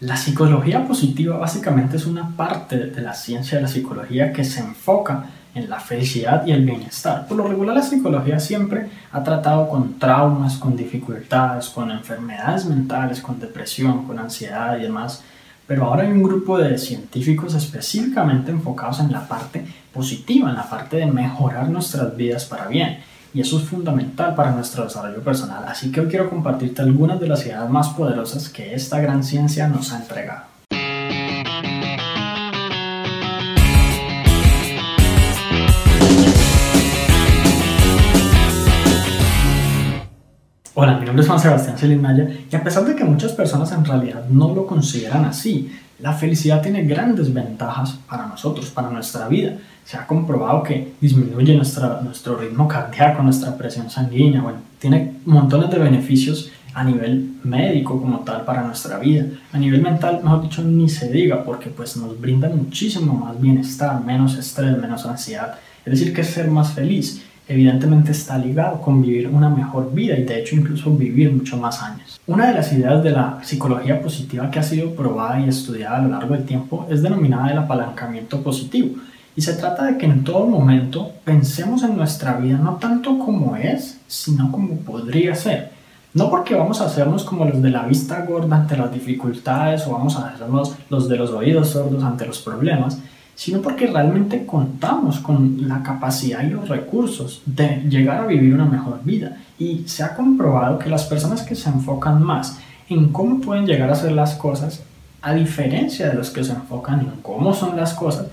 La psicología positiva básicamente es una parte de la ciencia de la psicología que se enfoca en la felicidad y el bienestar. Por lo regular la psicología siempre ha tratado con traumas, con dificultades, con enfermedades mentales, con depresión, con ansiedad y demás. Pero ahora hay un grupo de científicos específicamente enfocados en la parte positiva, en la parte de mejorar nuestras vidas para bien. Y eso es fundamental para nuestro desarrollo personal. Así que hoy quiero compartirte algunas de las ideas más poderosas que esta gran ciencia nos ha entregado. Hola, mi nombre es Juan Sebastián Celinaya y a pesar de que muchas personas en realidad no lo consideran así, la felicidad tiene grandes ventajas para nosotros, para nuestra vida. Se ha comprobado que disminuye nuestra, nuestro ritmo cardíaco, nuestra presión sanguínea, bueno, tiene montones de beneficios a nivel médico como tal para nuestra vida. A nivel mental, mejor dicho, ni se diga, porque pues nos brinda muchísimo más bienestar, menos estrés, menos ansiedad. Es decir, que ser más feliz evidentemente está ligado con vivir una mejor vida y de hecho incluso vivir mucho más años. Una de las ideas de la psicología positiva que ha sido probada y estudiada a lo largo del tiempo es denominada el apalancamiento positivo y se trata de que en todo momento pensemos en nuestra vida no tanto como es, sino como podría ser. No porque vamos a hacernos como los de la vista gorda ante las dificultades o vamos a hacernos los de los oídos sordos ante los problemas, sino porque realmente contamos con la capacidad y los recursos de llegar a vivir una mejor vida. Y se ha comprobado que las personas que se enfocan más en cómo pueden llegar a hacer las cosas, a diferencia de los que se enfocan en cómo son las cosas,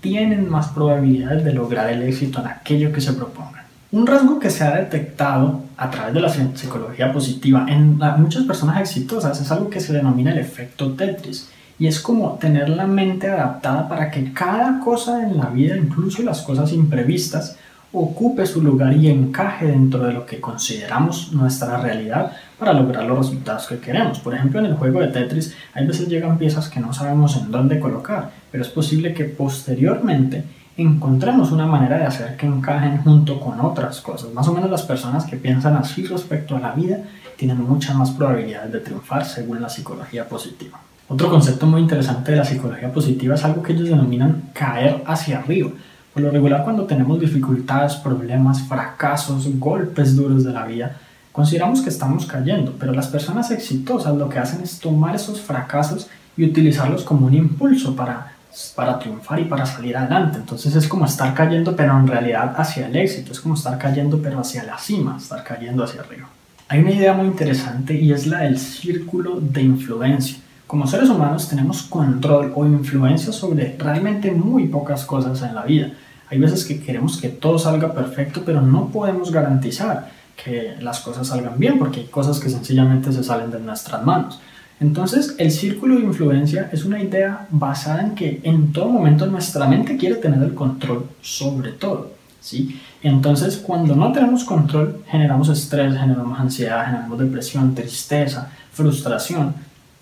tienen más probabilidades de lograr el éxito en aquello que se propongan. Un rasgo que se ha detectado a través de la psicología positiva en muchas personas exitosas es algo que se denomina el efecto Tetris y es como tener la mente adaptada para que cada cosa en la vida, incluso las cosas imprevistas, ocupe su lugar y encaje dentro de lo que consideramos nuestra realidad para lograr los resultados que queremos. Por ejemplo, en el juego de Tetris hay veces llegan piezas que no sabemos en dónde colocar, pero es posible que posteriormente encontremos una manera de hacer que encajen junto con otras cosas. Más o menos las personas que piensan así respecto a la vida tienen muchas más probabilidades de triunfar según la psicología positiva. Otro concepto muy interesante de la psicología positiva es algo que ellos denominan caer hacia arriba. Por lo regular cuando tenemos dificultades, problemas, fracasos, golpes duros de la vida, consideramos que estamos cayendo, pero las personas exitosas lo que hacen es tomar esos fracasos y utilizarlos como un impulso para, para triunfar y para salir adelante. Entonces es como estar cayendo, pero en realidad hacia el éxito, es como estar cayendo, pero hacia la cima, estar cayendo hacia arriba. Hay una idea muy interesante y es la del círculo de influencia. Como seres humanos tenemos control o influencia sobre realmente muy pocas cosas en la vida. Hay veces que queremos que todo salga perfecto, pero no podemos garantizar que las cosas salgan bien porque hay cosas que sencillamente se salen de nuestras manos. Entonces, el círculo de influencia es una idea basada en que en todo momento nuestra mente quiere tener el control sobre todo. ¿sí? Entonces, cuando no tenemos control, generamos estrés, generamos ansiedad, generamos depresión, tristeza, frustración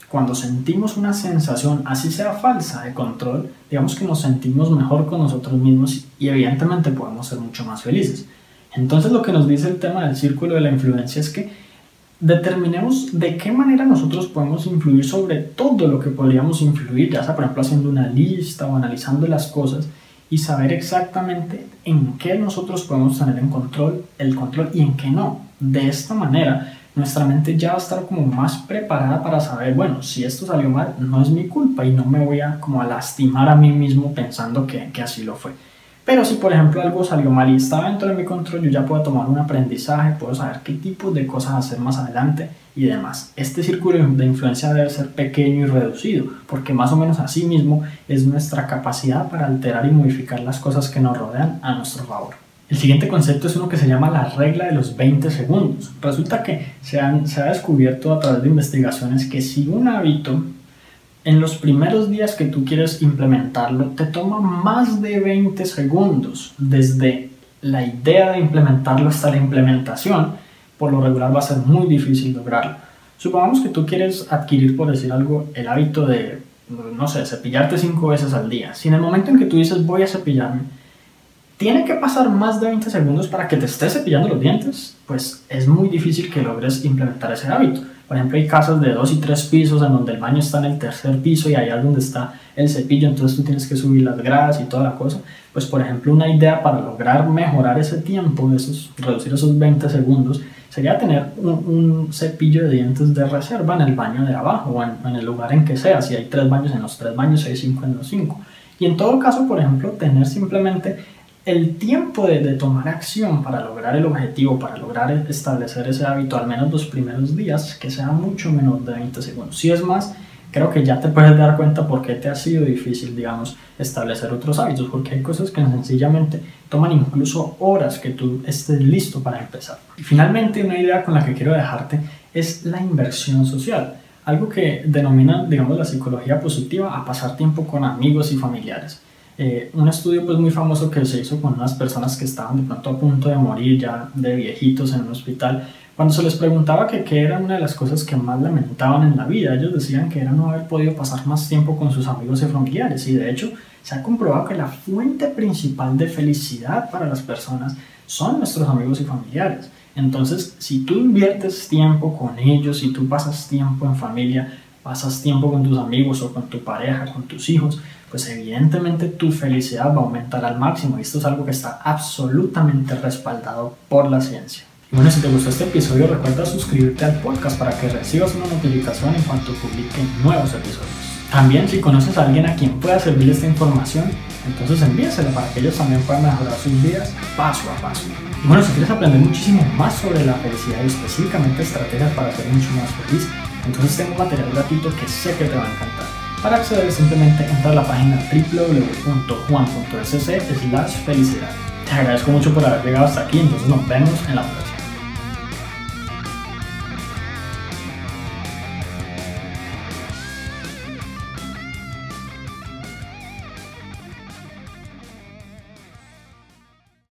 cuando sentimos una sensación, así sea falsa, de control, digamos que nos sentimos mejor con nosotros mismos y evidentemente podemos ser mucho más felices. Entonces lo que nos dice el tema del círculo de la influencia es que determinemos de qué manera nosotros podemos influir sobre todo lo que podríamos influir, ya sea por ejemplo haciendo una lista o analizando las cosas y saber exactamente en qué nosotros podemos tener en control, el control y en qué no. De esta manera nuestra mente ya va a estar como más preparada para saber, bueno, si esto salió mal, no es mi culpa y no me voy a como a lastimar a mí mismo pensando que, que así lo fue. Pero si por ejemplo algo salió mal y estaba dentro de mi control, yo ya puedo tomar un aprendizaje, puedo saber qué tipo de cosas hacer más adelante y demás. Este círculo de influencia debe ser pequeño y reducido, porque más o menos así mismo es nuestra capacidad para alterar y modificar las cosas que nos rodean a nuestro favor. El siguiente concepto es uno que se llama la regla de los 20 segundos. Resulta que se, se ha descubierto a través de investigaciones que si un hábito en los primeros días que tú quieres implementarlo te toma más de 20 segundos desde la idea de implementarlo hasta la implementación, por lo regular va a ser muy difícil lograrlo. Supongamos que tú quieres adquirir, por decir algo, el hábito de, no sé, cepillarte 5 veces al día. Si en el momento en que tú dices voy a cepillarme, tiene que pasar más de 20 segundos para que te estés cepillando los dientes, pues es muy difícil que logres implementar ese hábito. Por ejemplo, hay casas de dos y tres pisos en donde el baño está en el tercer piso y allá es donde está el cepillo, entonces tú tienes que subir las gradas y toda la cosa. Pues, por ejemplo, una idea para lograr mejorar ese tiempo, esos, reducir esos 20 segundos, sería tener un, cepillo de dientes de reserva en el baño de abajo o en, el lugar en que sea. Si hay tres baños en los tres baños, hay cinco en los cinco. Y en todo caso, por ejemplo, tener simplemente el tiempo de, tomar acción para lograr el objetivo, para lograr establecer ese hábito, al menos los primeros días, que sea mucho menos de 20 segundos. Si es más, creo que ya te puedes dar cuenta por qué te ha sido difícil, digamos, establecer otros hábitos, porque hay cosas que sencillamente toman incluso horas que tú estés listo para empezar. Y finalmente, una idea con la que quiero dejarte es la inversión social, algo que denomina, digamos, la psicología positiva a pasar tiempo con amigos y familiares. Eh, un estudio pues muy famoso que se hizo con unas personas que estaban de pronto a punto de morir ya de viejitos en un hospital cuando se les preguntaba qué era una de las cosas que más lamentaban en la vida, ellos decían que era no haber podido pasar más tiempo con sus amigos y familiares. Y de hecho, se ha comprobado que la fuente principal de felicidad para las personas son nuestros amigos y familiares. Entonces, si tú inviertes tiempo con ellos, si tú pasas tiempo en familia, pasas tiempo con tus amigos o con tu pareja, con tus hijos, pues evidentemente tu felicidad va a aumentar al máximo. Y esto es algo que está absolutamente respaldado por la ciencia. Y bueno, si te gustó este episodio, recuerda suscribirte al podcast para que recibas una notificación en cuanto publique nuevos episodios. También, si conoces a alguien a quien pueda servir esta información, entonces envíasela para que ellos también puedan mejorar sus vidas paso a paso. Y bueno, si quieres aprender muchísimo más sobre la felicidad y específicamente estrategias para ser mucho más feliz, entonces tengo material gratuito que sé que te va a encantar. Para acceder simplemente entra a la página www.juan.sc felicidad. Te agradezco mucho por haber llegado hasta aquí, entonces nos vemos en la próxima.